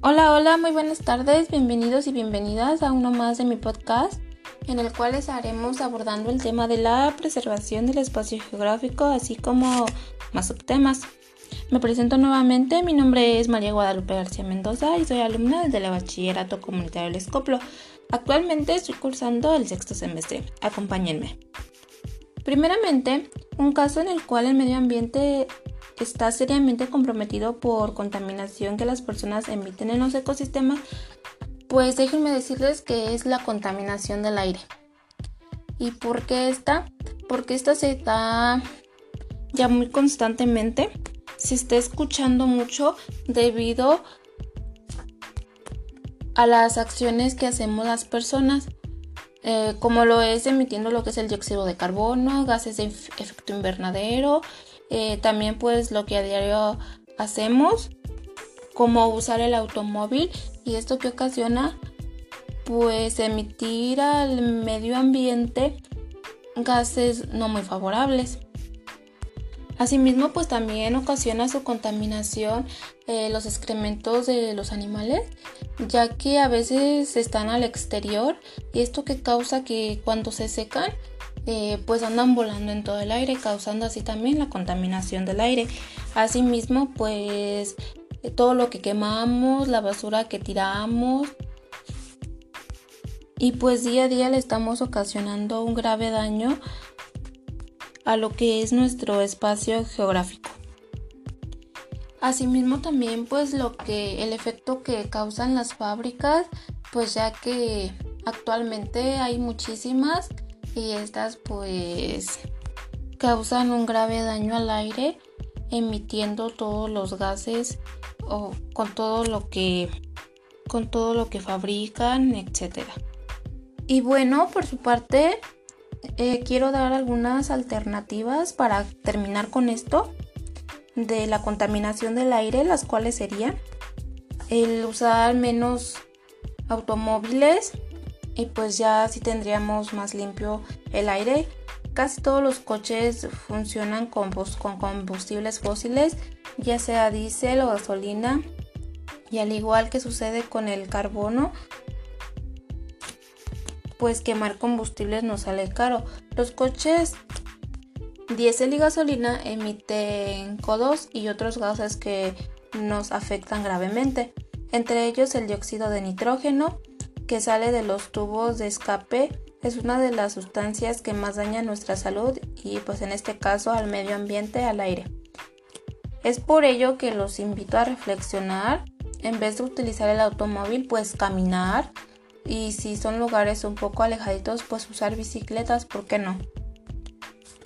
Hola, hola, muy buenas tardes, bienvenidos y bienvenidas a uno más de mi podcast, en el cual estaremos abordando el tema de la preservación del espacio geográfico, así como más subtemas. Me presento nuevamente, mi nombre es María Guadalupe García Mendoza y soy alumna desde el Bachillerato Comunitario El Escoplo. Actualmente estoy cursando el sexto semestre. Acompáñenme. Primeramente, un caso en el cual el medio ambiente está seriamente comprometido por contaminación que las personas emiten en los ecosistemas, pues déjenme decirles que es la contaminación del aire. ¿Y por qué esta? Porque esta se da ya muy constantemente, se está escuchando mucho debido a las acciones que hacemos las personas. Eh, como lo es emitiendo lo que es el dióxido de carbono, gases de efecto invernadero, eh, también pues lo que a diario hacemos, como usar el automóvil y esto que ocasiona pues emitir al medio ambiente gases no muy favorables. Asimismo, pues también ocasiona su contaminación eh, los excrementos de los animales, ya que a veces están al exterior y esto que causa que cuando se secan, eh, pues andan volando en todo el aire, causando así también la contaminación del aire. Asimismo, pues todo lo que quemamos, la basura que tiramos, y pues día a día le estamos ocasionando un grave daño a lo que es nuestro espacio geográfico. Asimismo también pues lo que el efecto que causan las fábricas, pues ya que actualmente hay muchísimas y estas pues causan un grave daño al aire emitiendo todos los gases o con todo lo que con todo lo que fabrican, etcétera. Y bueno, por su parte, eh, quiero dar algunas alternativas para terminar con esto de la contaminación del aire, las cuales serían el usar menos automóviles y pues ya así tendríamos más limpio el aire. Casi todos los coches funcionan con, con combustibles fósiles, ya sea diésel o gasolina. Y al igual que sucede con el carbono, pues quemar combustibles nos sale caro. Los coches diésel y gasolina emiten CO2 y otros gases que nos afectan gravemente, entre ellos el dióxido de nitrógeno que sale de los tubos de escape es una de las sustancias que más daña nuestra salud y pues en este caso al medio ambiente, al aire. Es por ello que los invito a reflexionar en vez de utilizar el automóvil pues caminar, y si son lugares un poco alejaditos pues usar bicicletas, ¿por qué no?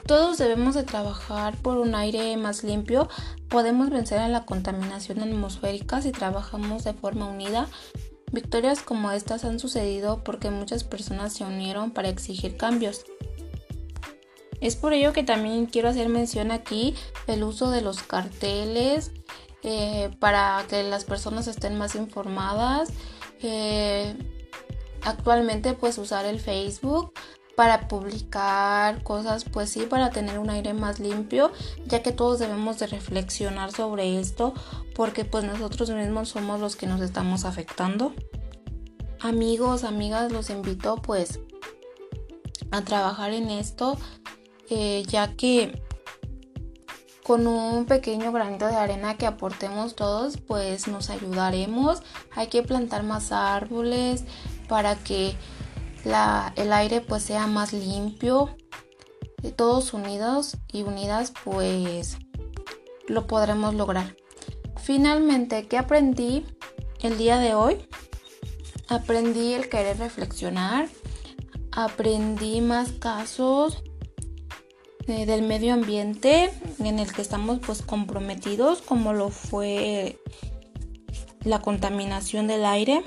Todos debemos de trabajar por un aire más limpio, podemos vencer a la contaminación atmosférica si trabajamos de forma unida. Victorias como estas han sucedido porque muchas personas se unieron para exigir cambios. Es por ello que también quiero hacer mención aquí el uso de los carteles eh, para que las personas estén más informadas. Eh, actualmente pues usar el Facebook para publicar cosas, pues sí, para tener un aire más limpio, ya que todos debemos de reflexionar sobre esto, porque pues nosotros mismos somos los que nos estamos afectando. Amigos, amigas, los invito pues a trabajar en esto, eh, ya que con un pequeño granito de arena que aportemos todos, pues nos ayudaremos. Hay que plantar más árboles, para que el aire pues sea más limpio. Todos unidos y unidas pues lo podremos lograr. Finalmente, ¿qué aprendí el día de hoy? Aprendí el querer reflexionar, aprendí más casos eh, del medio ambiente en el que estamos pues comprometidos como lo fue la contaminación del aire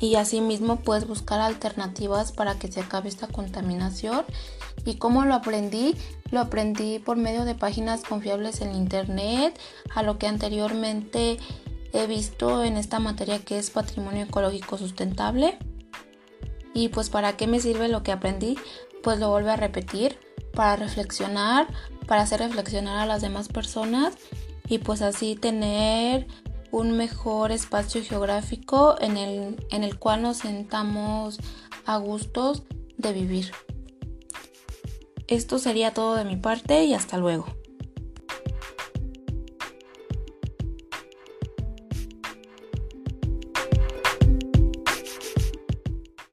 y asimismo puedes buscar alternativas para que se acabe esta contaminación. ¿Y cómo lo aprendí? Lo aprendí por medio de páginas confiables en internet, a lo que anteriormente he visto en esta materia que es patrimonio ecológico sustentable. Y pues para qué me sirve lo que aprendí? Pues lo vuelvo a repetir para reflexionar, para hacer reflexionar a las demás personas y pues así tener un mejor espacio geográfico en el, en el cual nos sentamos a gustos de vivir. Esto sería todo de mi parte y hasta luego.